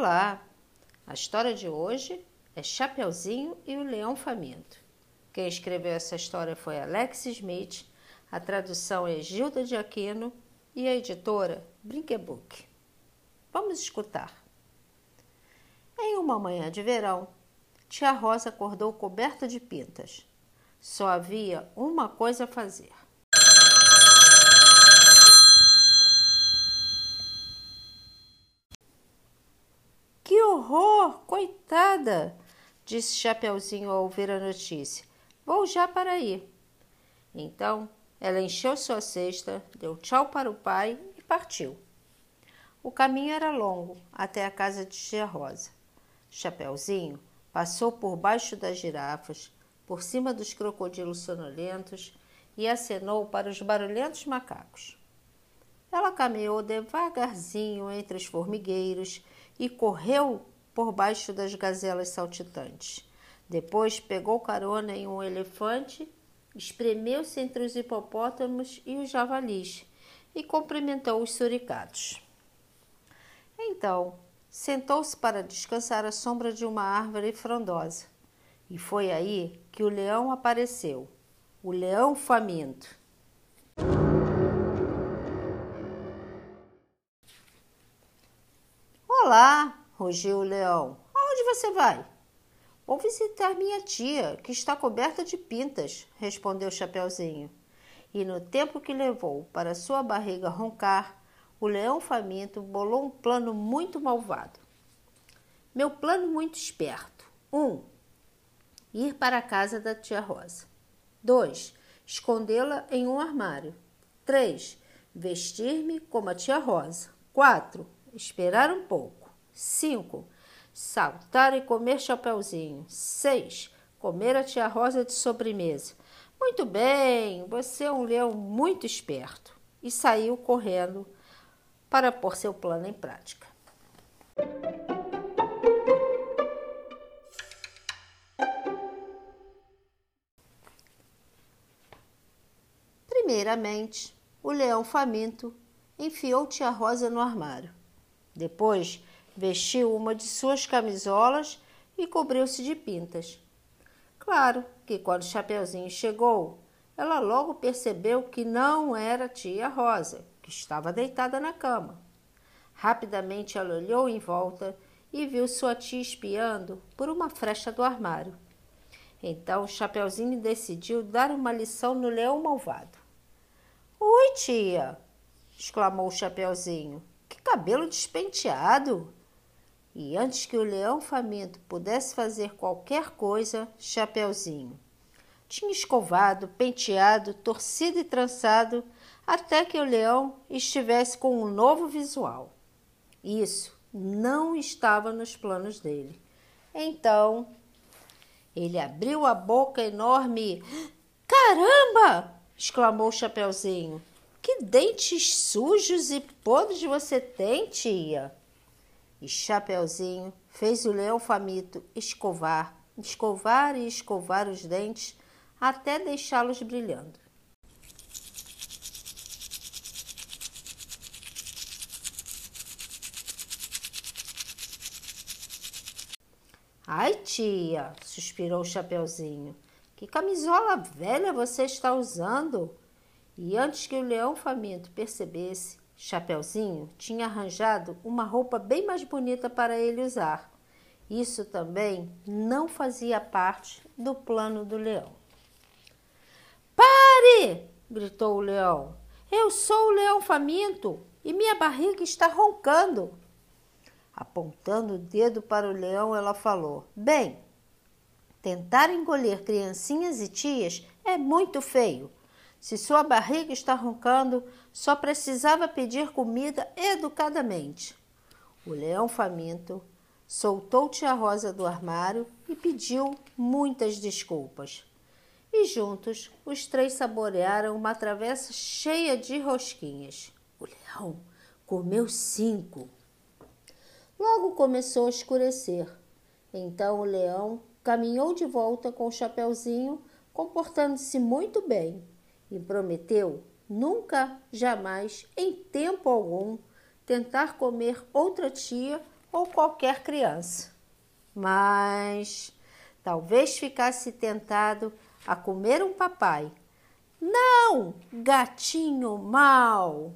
Olá! A história de hoje é Chapeuzinho e o Leão Faminto. Quem escreveu essa história foi Alex Smith, a tradução é Gilda de Aquino e a editora Brinquebook. Vamos escutar. Em uma manhã de verão, tia Rosa acordou coberta de pintas. Só havia uma coisa a fazer. Que horror! Coitada! disse Chapeuzinho ao ouvir a notícia. Vou já para aí. Então ela encheu sua cesta, deu tchau para o pai e partiu. O caminho era longo até a casa de Tia Rosa. Chapeuzinho passou por baixo das girafas, por cima dos crocodilos sonolentos e acenou para os barulhentos macacos. Ela caminhou devagarzinho entre os formigueiros e correu por baixo das gazelas saltitantes. Depois pegou carona em um elefante, espremeu-se entre os hipopótamos e os javalis e cumprimentou os suricatos. Então, sentou-se para descansar à sombra de uma árvore frondosa. E foi aí que o leão apareceu, o leão faminto. Rugiu o leão. Aonde você vai? Vou visitar minha tia, que está coberta de pintas, respondeu Chapeuzinho. E no tempo que levou para sua barriga roncar, o leão faminto bolou um plano muito malvado. Meu plano muito esperto. 1. Um, ir para a casa da tia Rosa. 2. Escondê-la em um armário. 3. Vestir-me como a tia Rosa. 4 esperar um pouco. 5. Saltar e comer chapeuzinho. 6. Comer a tia Rosa de sobremesa. Muito bem, você é um leão muito esperto. E saiu correndo para pôr seu plano em prática. Primeiramente, o leão faminto enfiou tia Rosa no armário. Depois, vestiu uma de suas camisolas e cobriu-se de pintas. Claro que quando Chapeuzinho chegou, ela logo percebeu que não era tia Rosa, que estava deitada na cama. Rapidamente ela olhou em volta e viu sua tia espiando por uma frecha do armário. Então Chapeuzinho decidiu dar uma lição no leão malvado. Oi, tia! exclamou o Chapeuzinho. Que cabelo despenteado! E antes que o leão faminto pudesse fazer qualquer coisa, Chapeuzinho tinha escovado, penteado, torcido e trançado até que o leão estivesse com um novo visual. Isso não estava nos planos dele. Então, ele abriu a boca enorme. Caramba! exclamou o Chapeuzinho. Que dentes sujos e podres você tem, tia? E Chapeuzinho fez o leão faminto escovar, escovar e escovar os dentes até deixá-los brilhando. Ai, tia, suspirou o Chapeuzinho. Que camisola velha você está usando? E antes que o leão faminto percebesse, Chapeuzinho tinha arranjado uma roupa bem mais bonita para ele usar. Isso também não fazia parte do plano do leão. Pare! gritou o leão. Eu sou o leão faminto e minha barriga está roncando. Apontando o dedo para o leão, ela falou: Bem, tentar engolir criancinhas e tias é muito feio. Se sua barriga está roncando, só precisava pedir comida educadamente. O leão faminto soltou Tia Rosa do armário e pediu muitas desculpas. E juntos os três saborearam uma travessa cheia de rosquinhas. O leão comeu cinco. Logo começou a escurecer. Então o leão caminhou de volta com o chapeuzinho, comportando-se muito bem e prometeu nunca, jamais, em tempo algum, tentar comer outra tia ou qualquer criança. Mas talvez ficasse tentado a comer um papai. Não, gatinho mau!